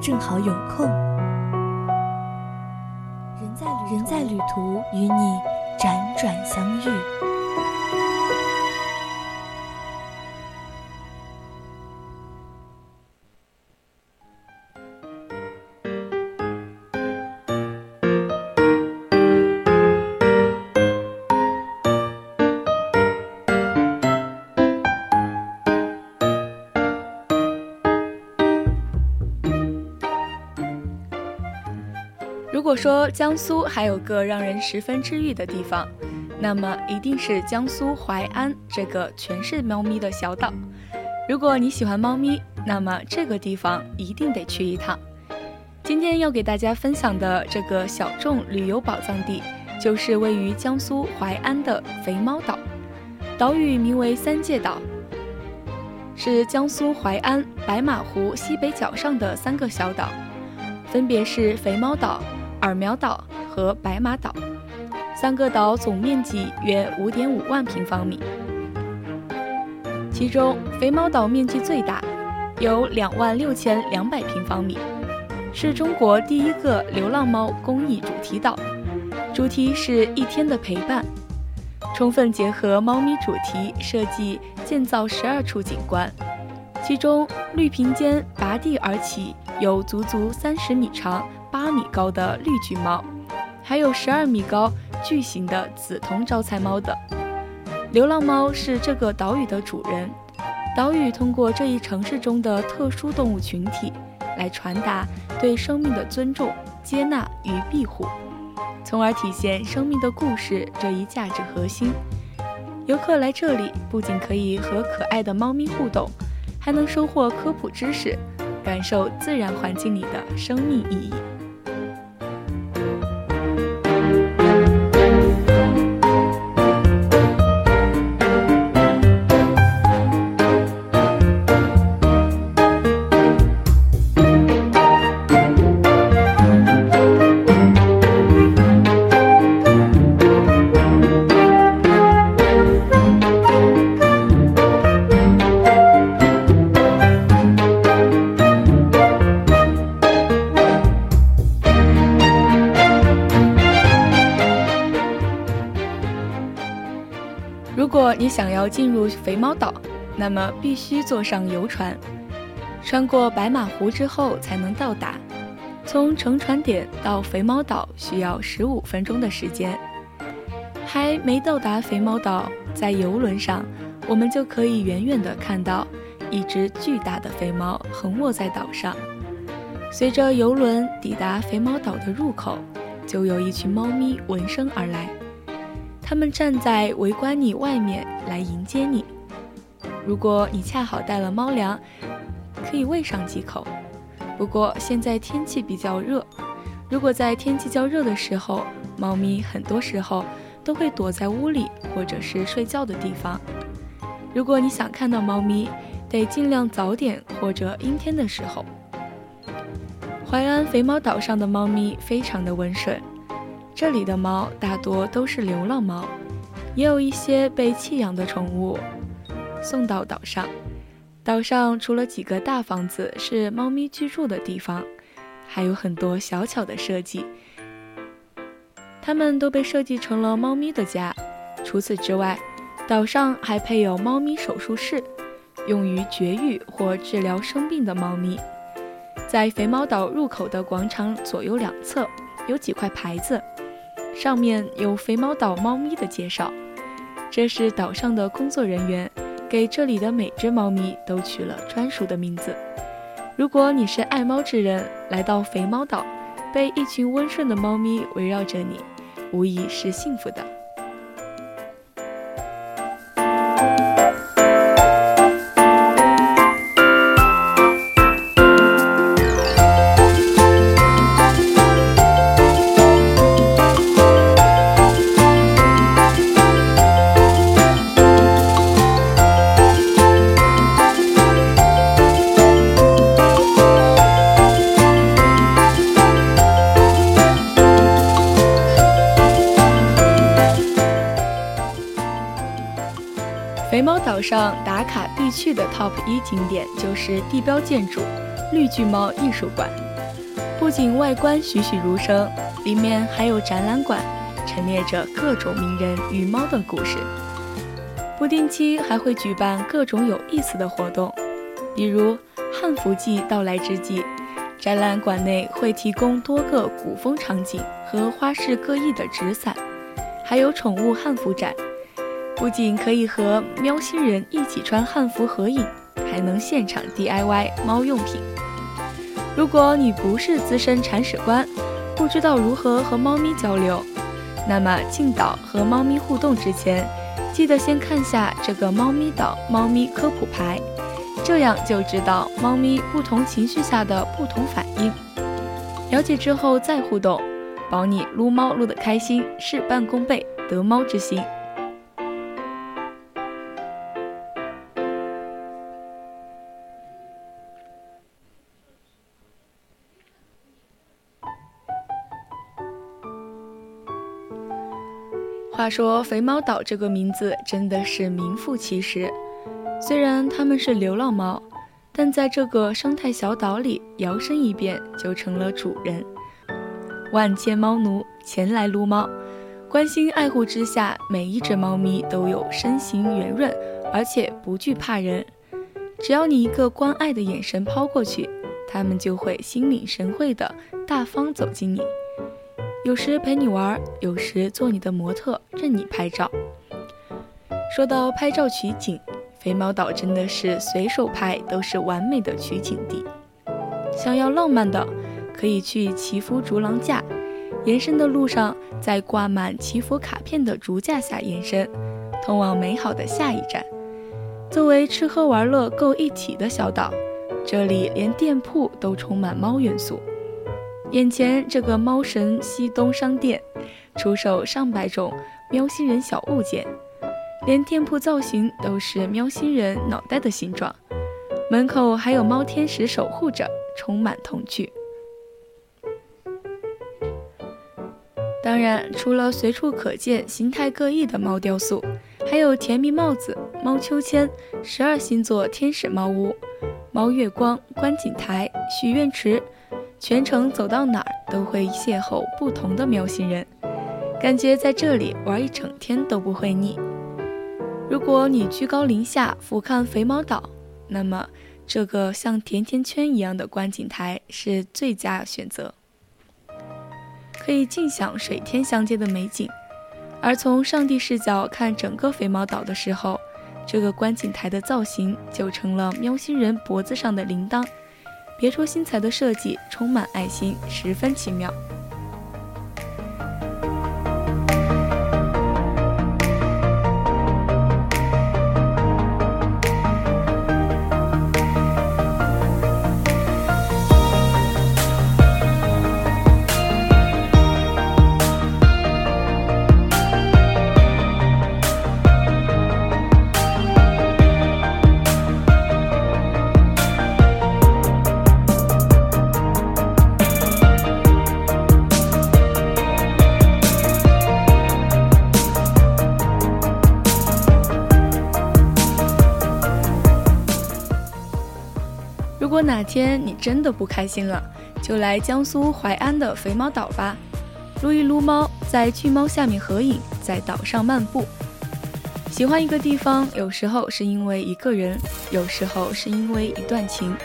正好有空。人在人在旅途，与你辗转相遇。如果说江苏还有个让人十分治愈的地方，那么一定是江苏淮安这个全是猫咪的小岛。如果你喜欢猫咪，那么这个地方一定得去一趟。今天要给大家分享的这个小众旅游宝藏地，就是位于江苏淮安的肥猫岛。岛屿名为三界岛，是江苏淮安白马湖西北角上的三个小岛，分别是肥猫岛。耳苗岛和白马岛。三个岛总面积约五点五万平方米，其中肥猫岛面积最大，有两万六千两百平方米，是中国第一个流浪猫公益主题岛，主题是一天的陪伴，充分结合猫咪主题设计建造十二处景观，其中绿屏间拔地而起，有足足三十米长。八米高的绿巨猫，还有十二米高巨型的紫铜招财猫等。流浪猫是这个岛屿的主人，岛屿通过这一城市中的特殊动物群体，来传达对生命的尊重、接纳与庇护，从而体现生命的故事这一价值核心。游客来这里，不仅可以和可爱的猫咪互动，还能收获科普知识，感受自然环境里的生命意义。你想要进入肥猫岛，那么必须坐上游船，穿过白马湖之后才能到达。从乘船点到肥猫岛需要十五分钟的时间。还没到达肥猫岛，在游轮上，我们就可以远远地看到一只巨大的肥猫横卧在岛上。随着游轮抵达肥猫岛的入口，就有一群猫咪闻声而来。他们站在围观你外面来迎接你。如果你恰好带了猫粮，可以喂上几口。不过现在天气比较热，如果在天气较热的时候，猫咪很多时候都会躲在屋里或者是睡觉的地方。如果你想看到猫咪，得尽量早点或者阴天的时候。淮安肥猫岛上的猫咪非常的温顺。这里的猫大多都是流浪猫，也有一些被弃养的宠物送到岛上。岛上除了几个大房子是猫咪居住的地方，还有很多小巧的设计，它们都被设计成了猫咪的家。除此之外，岛上还配有猫咪手术室，用于绝育或治疗生病的猫咪。在肥猫岛入口的广场左右两侧有几块牌子。上面有肥猫岛猫咪的介绍，这是岛上的工作人员给这里的每只猫咪都取了专属的名字。如果你是爱猫之人，来到肥猫岛，被一群温顺的猫咪围绕着你，无疑是幸福的。岛上打卡必去的 TOP 一景点就是地标建筑绿巨猫艺术馆，不仅外观栩栩如生，里面还有展览馆，陈列着各种名人与猫的故事。不定期还会举办各种有意思的活动，比如汉服季到来之际，展览馆内会提供多个古风场景和花式各异的纸伞，还有宠物汉服展。不仅可以和喵星人一起穿汉服合影，还能现场 DIY 猫用品。如果你不是资深铲屎官，不知道如何和猫咪交流，那么进岛和猫咪互动之前，记得先看下这个猫咪岛猫咪科普牌，这样就知道猫咪不同情绪下的不同反应。了解之后再互动，保你撸猫撸得开心，事半功倍，得猫之心。说“肥猫岛”这个名字真的是名副其实。虽然它们是流浪猫，但在这个生态小岛里，摇身一变就成了主人。万千猫奴前来撸猫，关心爱护之下，每一只猫咪都有身形圆润，而且不惧怕人。只要你一个关爱的眼神抛过去，它们就会心领神会的大方走进你。有时陪你玩，有时做你的模特，任你拍照。说到拍照取景，肥猫岛真的是随手拍都是完美的取景地。想要浪漫的，可以去祈福竹廊架，延伸的路上在挂满祈福卡片的竹架下延伸，通往美好的下一站。作为吃喝玩乐够一体的小岛，这里连店铺都充满猫元素。眼前这个猫神西东商店，出售上百种喵星人小物件，连店铺造型都是喵星人脑袋的形状，门口还有猫天使守护着，充满童趣。当然，除了随处可见形态各异的猫雕塑，还有甜蜜帽子、猫秋千、十二星座天使猫屋、猫月光、观景台、许愿池。全程走到哪儿都会邂逅不同的喵星人，感觉在这里玩一整天都不会腻。如果你居高临下俯瞰肥猫岛，那么这个像甜甜圈一样的观景台是最佳选择，可以尽享水天相接的美景。而从上帝视角看整个肥猫岛的时候，这个观景台的造型就成了喵星人脖子上的铃铛。别出心裁的设计，充满爱心，十分奇妙。哪天你真的不开心了，就来江苏淮安的肥猫岛吧，撸一撸猫，在巨猫下面合影，在岛上漫步。喜欢一个地方，有时候是因为一个人，有时候是因为一段情，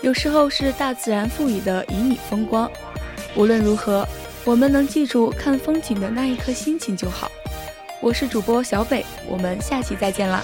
有时候是大自然赋予的旖旎风光。无论如何，我们能记住看风景的那一刻心情就好。我是主播小北，我们下期再见啦。